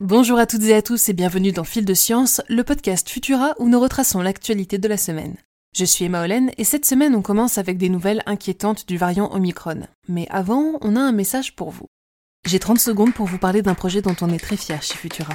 Bonjour à toutes et à tous et bienvenue dans Fil de Science, le podcast Futura où nous retraçons l'actualité de la semaine. Je suis Emma Hollen et cette semaine on commence avec des nouvelles inquiétantes du variant Omicron. Mais avant, on a un message pour vous. J'ai 30 secondes pour vous parler d'un projet dont on est très fier chez Futura.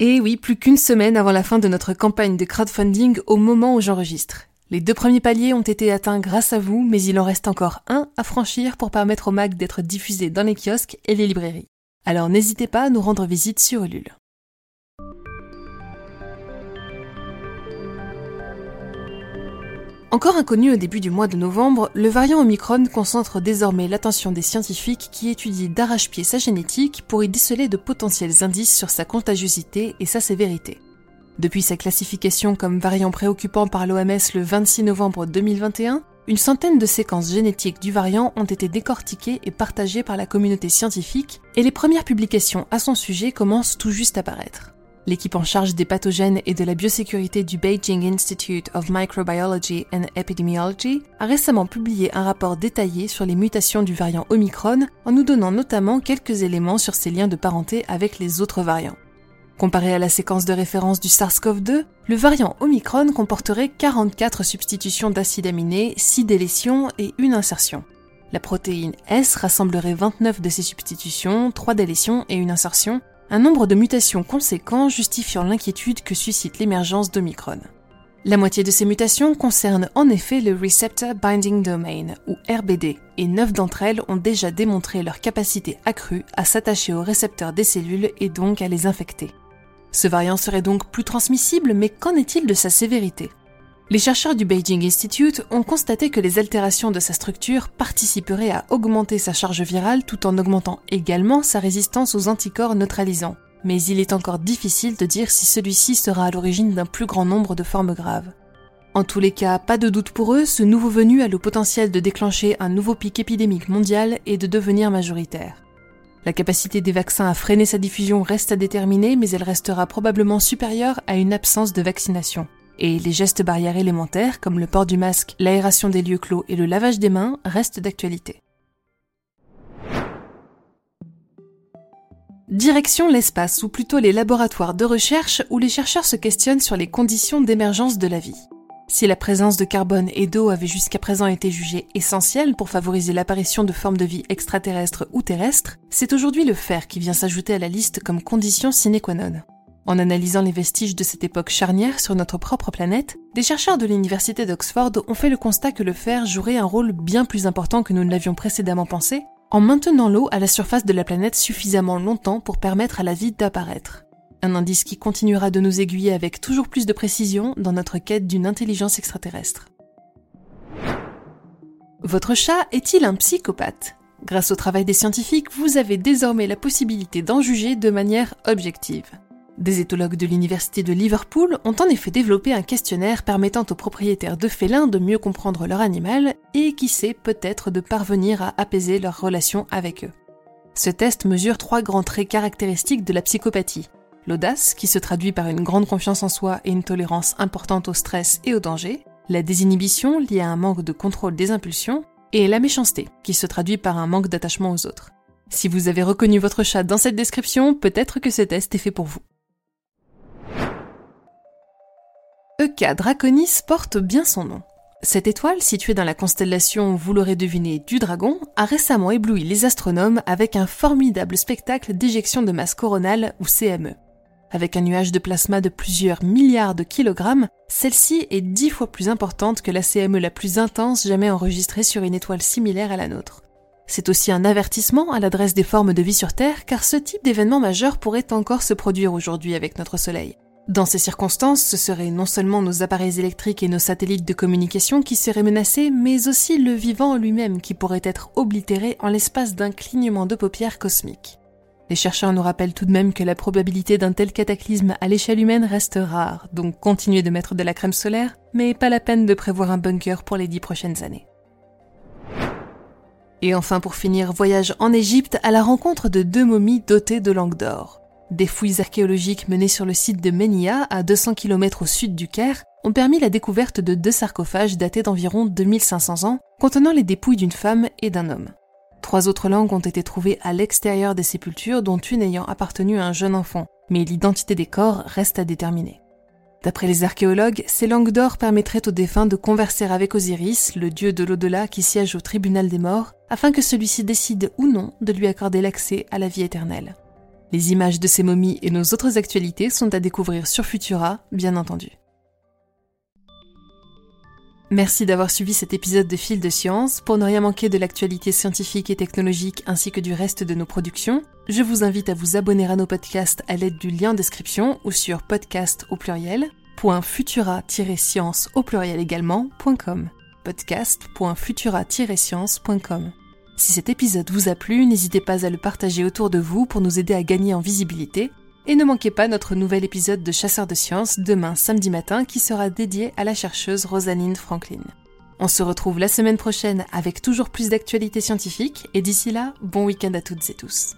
Et oui, plus qu'une semaine avant la fin de notre campagne de crowdfunding au moment où j'enregistre. Les deux premiers paliers ont été atteints grâce à vous, mais il en reste encore un à franchir pour permettre au mag d'être diffusé dans les kiosques et les librairies. Alors n'hésitez pas à nous rendre visite sur Ulule. Encore inconnu au début du mois de novembre, le variant Omicron concentre désormais l'attention des scientifiques qui étudient d'arrache-pied sa génétique pour y déceler de potentiels indices sur sa contagiosité et sa sévérité. Depuis sa classification comme variant préoccupant par l'OMS le 26 novembre 2021, une centaine de séquences génétiques du variant ont été décortiquées et partagées par la communauté scientifique, et les premières publications à son sujet commencent tout juste à paraître. L'équipe en charge des pathogènes et de la biosécurité du Beijing Institute of Microbiology and Epidemiology a récemment publié un rapport détaillé sur les mutations du variant Omicron en nous donnant notamment quelques éléments sur ses liens de parenté avec les autres variants. Comparé à la séquence de référence du SARS-CoV-2, le variant Omicron comporterait 44 substitutions d'acides aminés, 6 délétions et une insertion. La protéine S rassemblerait 29 de ces substitutions, 3 délétions et une insertion, un nombre de mutations conséquent justifiant l'inquiétude que suscite l'émergence d'Omicron. La moitié de ces mutations concernent en effet le Receptor Binding Domain, ou RBD, et neuf d'entre elles ont déjà démontré leur capacité accrue à s'attacher aux récepteurs des cellules et donc à les infecter. Ce variant serait donc plus transmissible, mais qu'en est-il de sa sévérité? Les chercheurs du Beijing Institute ont constaté que les altérations de sa structure participeraient à augmenter sa charge virale tout en augmentant également sa résistance aux anticorps neutralisants. Mais il est encore difficile de dire si celui-ci sera à l'origine d'un plus grand nombre de formes graves. En tous les cas, pas de doute pour eux, ce nouveau venu a le potentiel de déclencher un nouveau pic épidémique mondial et de devenir majoritaire. La capacité des vaccins à freiner sa diffusion reste à déterminer, mais elle restera probablement supérieure à une absence de vaccination. Et les gestes barrières élémentaires, comme le port du masque, l'aération des lieux clos et le lavage des mains, restent d'actualité. Direction l'espace, ou plutôt les laboratoires de recherche où les chercheurs se questionnent sur les conditions d'émergence de la vie. Si la présence de carbone et d'eau avait jusqu'à présent été jugée essentielle pour favoriser l'apparition de formes de vie extraterrestres ou terrestres, c'est aujourd'hui le fer qui vient s'ajouter à la liste comme condition sine qua non. En analysant les vestiges de cette époque charnière sur notre propre planète, des chercheurs de l'université d'Oxford ont fait le constat que le fer jouerait un rôle bien plus important que nous ne l'avions précédemment pensé, en maintenant l'eau à la surface de la planète suffisamment longtemps pour permettre à la vie d'apparaître. Un indice qui continuera de nous aiguiller avec toujours plus de précision dans notre quête d'une intelligence extraterrestre. Votre chat est-il un psychopathe? Grâce au travail des scientifiques, vous avez désormais la possibilité d'en juger de manière objective. Des éthologues de l'Université de Liverpool ont en effet développé un questionnaire permettant aux propriétaires de félins de mieux comprendre leur animal et qui sait peut-être de parvenir à apaiser leur relation avec eux. Ce test mesure trois grands traits caractéristiques de la psychopathie. L'audace, qui se traduit par une grande confiance en soi et une tolérance importante au stress et au danger, la désinhibition liée à un manque de contrôle des impulsions, et la méchanceté, qui se traduit par un manque d'attachement aux autres. Si vous avez reconnu votre chat dans cette description, peut-être que ce test est fait pour vous. Euca Draconis porte bien son nom. Cette étoile, située dans la constellation, vous l'aurez deviné, du Dragon, a récemment ébloui les astronomes avec un formidable spectacle d'éjection de masse coronale ou CME. Avec un nuage de plasma de plusieurs milliards de kilogrammes, celle-ci est dix fois plus importante que la CME la plus intense jamais enregistrée sur une étoile similaire à la nôtre. C'est aussi un avertissement à l'adresse des formes de vie sur Terre car ce type d'événement majeur pourrait encore se produire aujourd'hui avec notre Soleil. Dans ces circonstances, ce seraient non seulement nos appareils électriques et nos satellites de communication qui seraient menacés, mais aussi le vivant lui-même qui pourrait être oblitéré en l'espace d'un clignement de paupières cosmique. Les chercheurs nous rappellent tout de même que la probabilité d'un tel cataclysme à l'échelle humaine reste rare, donc continuez de mettre de la crème solaire, mais pas la peine de prévoir un bunker pour les dix prochaines années. Et enfin pour finir, voyage en Égypte à la rencontre de deux momies dotées de langue d'or. Des fouilles archéologiques menées sur le site de Menia, à 200 km au sud du Caire, ont permis la découverte de deux sarcophages datés d'environ 2500 ans, contenant les dépouilles d'une femme et d'un homme. Trois autres langues ont été trouvées à l'extérieur des sépultures, dont une ayant appartenu à un jeune enfant, mais l'identité des corps reste à déterminer. D'après les archéologues, ces langues d'or permettraient aux défunts de converser avec Osiris, le dieu de l'au-delà qui siège au tribunal des morts, afin que celui-ci décide ou non de lui accorder l'accès à la vie éternelle. Les images de ces momies et nos autres actualités sont à découvrir sur Futura, bien entendu. Merci d'avoir suivi cet épisode de Fil de Science. Pour ne rien manquer de l'actualité scientifique et technologique ainsi que du reste de nos productions, je vous invite à vous abonner à nos podcasts à l'aide du lien en description ou sur podcast au pluriel science au pluriel également.com podcast.futura-science.com Si cet épisode vous a plu, n'hésitez pas à le partager autour de vous pour nous aider à gagner en visibilité et ne manquez pas notre nouvel épisode de Chasseurs de sciences demain samedi matin qui sera dédié à la chercheuse Rosaline Franklin. On se retrouve la semaine prochaine avec toujours plus d'actualités scientifiques et d'ici là, bon week-end à toutes et tous.